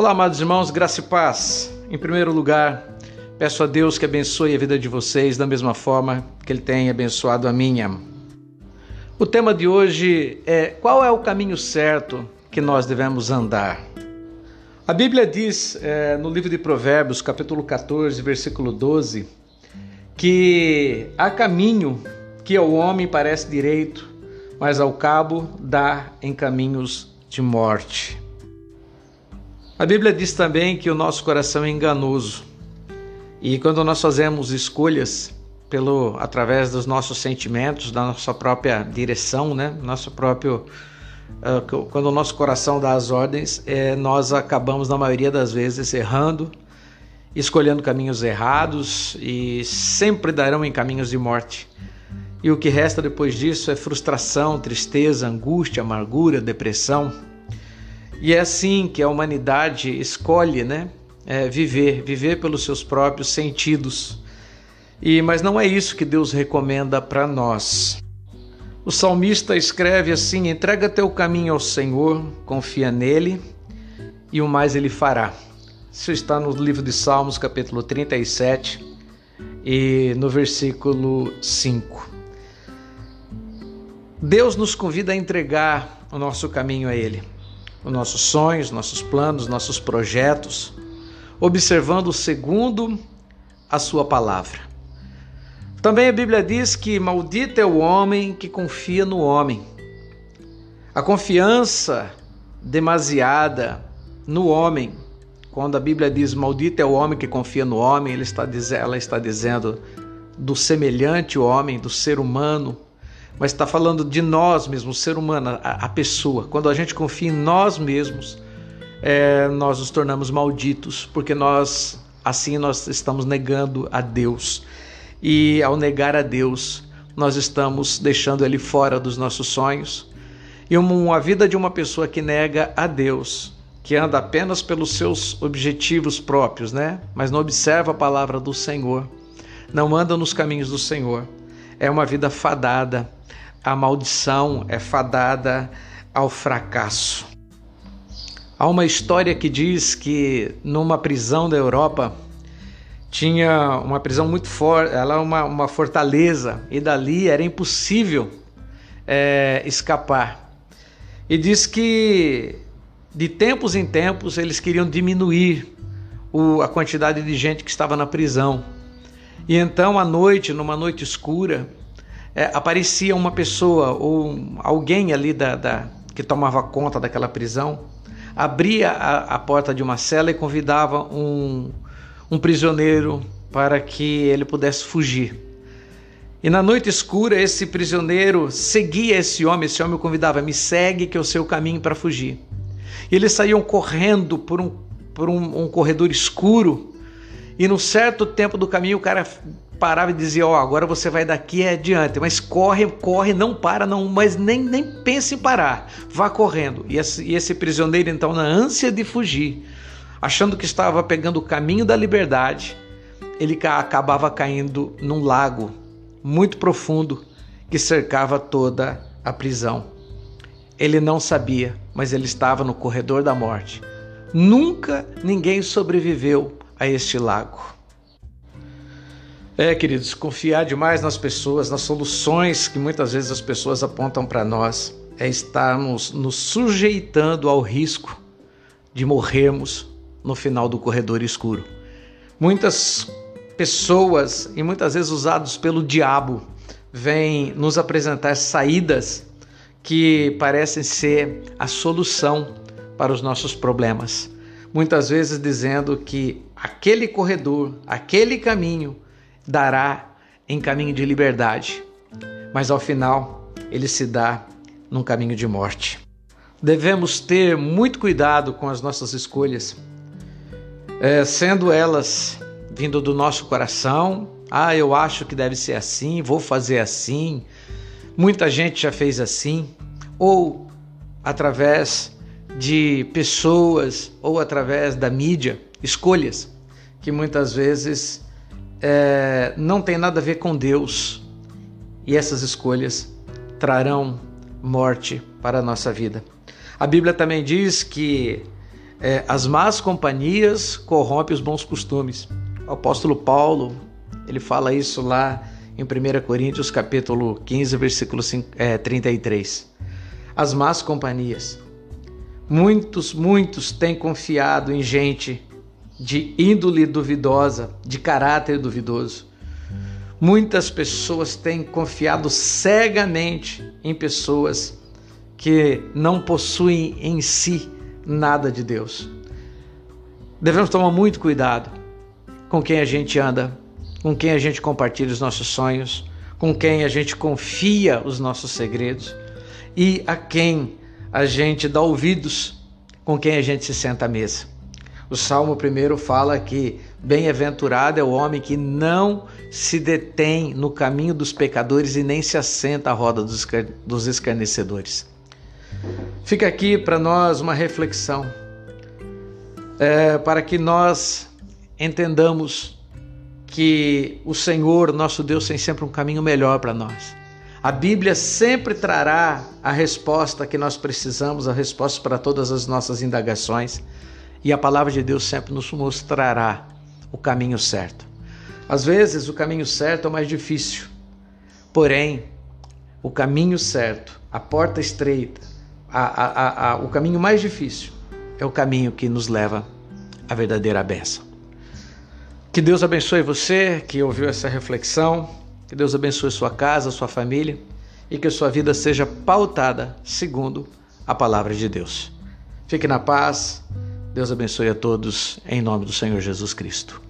Olá, amados irmãos, graça e paz. Em primeiro lugar, peço a Deus que abençoe a vida de vocês da mesma forma que Ele tem abençoado a minha. O tema de hoje é qual é o caminho certo que nós devemos andar. A Bíblia diz é, no livro de Provérbios, capítulo 14, versículo 12, que há caminho que ao homem parece direito, mas ao cabo dá em caminhos de morte. A Bíblia diz também que o nosso coração é enganoso. E quando nós fazemos escolhas pelo através dos nossos sentimentos, da nossa própria direção, né, nosso próprio uh, quando o nosso coração dá as ordens, é, nós acabamos na maioria das vezes errando, escolhendo caminhos errados e sempre darão em caminhos de morte. E o que resta depois disso é frustração, tristeza, angústia, amargura, depressão. E é assim que a humanidade escolhe, né? É, viver, viver pelos seus próprios sentidos. E mas não é isso que Deus recomenda para nós. O salmista escreve assim: entrega teu caminho ao Senhor, confia nele e o mais ele fará. Isso está no livro de Salmos, capítulo 37 e no versículo 5. Deus nos convida a entregar o nosso caminho a Ele os nossos sonhos, nossos planos, nossos projetos, observando segundo a Sua palavra. Também a Bíblia diz que maldito é o homem que confia no homem. A confiança demasiada no homem, quando a Bíblia diz maldito é o homem que confia no homem, ela está dizendo do semelhante homem, do ser humano, mas está falando de nós mesmos, o ser humano, a, a, pessoa. Quando a gente confia em nós mesmos, é, nós nos tornamos malditos, porque nós assim nós estamos negando a Deus. E ao negar a Deus, nós estamos deixando Ele fora dos nossos sonhos. E uma, a vida de uma pessoa que nega a Deus, que anda apenas pelos seus objetivos próprios, né? Mas não observa a palavra do Senhor, não anda nos caminhos do Senhor, é uma vida fadada a maldição é fadada ao fracasso. Há uma história que diz que numa prisão da Europa tinha uma prisão muito forte, ela é uma, uma fortaleza, e dali era impossível é, escapar. E diz que de tempos em tempos eles queriam diminuir o, a quantidade de gente que estava na prisão. E então, à noite, numa noite escura, é, aparecia uma pessoa ou alguém ali da, da, que tomava conta daquela prisão, abria a, a porta de uma cela e convidava um, um prisioneiro para que ele pudesse fugir. E na noite escura, esse prisioneiro seguia esse homem, esse homem o convidava: me segue, que é o seu caminho para fugir. E eles saíam correndo por um, por um, um corredor escuro, e num certo tempo do caminho o cara parava e dizia: Ó, oh, agora você vai daqui adiante, mas corre, corre, não para, não, mas nem, nem pense em parar, vá correndo. E esse, e esse prisioneiro, então, na ânsia de fugir, achando que estava pegando o caminho da liberdade, ele acabava caindo num lago muito profundo que cercava toda a prisão. Ele não sabia, mas ele estava no corredor da morte. Nunca ninguém sobreviveu a este lago. É, queridos, confiar demais nas pessoas, nas soluções que muitas vezes as pessoas apontam para nós, é estarmos nos sujeitando ao risco de morrermos no final do corredor escuro. Muitas pessoas, e muitas vezes usados pelo diabo, vêm nos apresentar saídas que parecem ser a solução para os nossos problemas. Muitas vezes dizendo que aquele corredor, aquele caminho, dará em caminho de liberdade, mas ao final ele se dá num caminho de morte. Devemos ter muito cuidado com as nossas escolhas, é, sendo elas vindo do nosso coração. Ah, eu acho que deve ser assim, vou fazer assim. Muita gente já fez assim, ou através de pessoas ou através da mídia, escolhas que muitas vezes é, não tem nada a ver com Deus e essas escolhas trarão morte para a nossa vida. A Bíblia também diz que é, as más companhias corrompem os bons costumes. O apóstolo Paulo, ele fala isso lá em 1 Coríntios capítulo 15, versículo 5, é, 33. As más companhias. Muitos, muitos têm confiado em gente de índole duvidosa, de caráter duvidoso. Muitas pessoas têm confiado cegamente em pessoas que não possuem em si nada de Deus. Devemos tomar muito cuidado com quem a gente anda, com quem a gente compartilha os nossos sonhos, com quem a gente confia os nossos segredos e a quem a gente dá ouvidos, com quem a gente se senta à mesa. O Salmo primeiro fala que bem-aventurado é o homem que não se detém no caminho dos pecadores e nem se assenta à roda dos escarnecedores. Fica aqui para nós uma reflexão, é, para que nós entendamos que o Senhor, nosso Deus, tem sempre um caminho melhor para nós. A Bíblia sempre trará a resposta que nós precisamos, a resposta para todas as nossas indagações, e a palavra de Deus sempre nos mostrará o caminho certo. Às vezes, o caminho certo é o mais difícil, porém, o caminho certo, a porta estreita, a, a, a, o caminho mais difícil é o caminho que nos leva à verdadeira bênção. Que Deus abençoe você que ouviu essa reflexão. Que Deus abençoe sua casa, sua família e que a sua vida seja pautada segundo a palavra de Deus. Fique na paz. Deus abençoe a todos em nome do Senhor Jesus Cristo.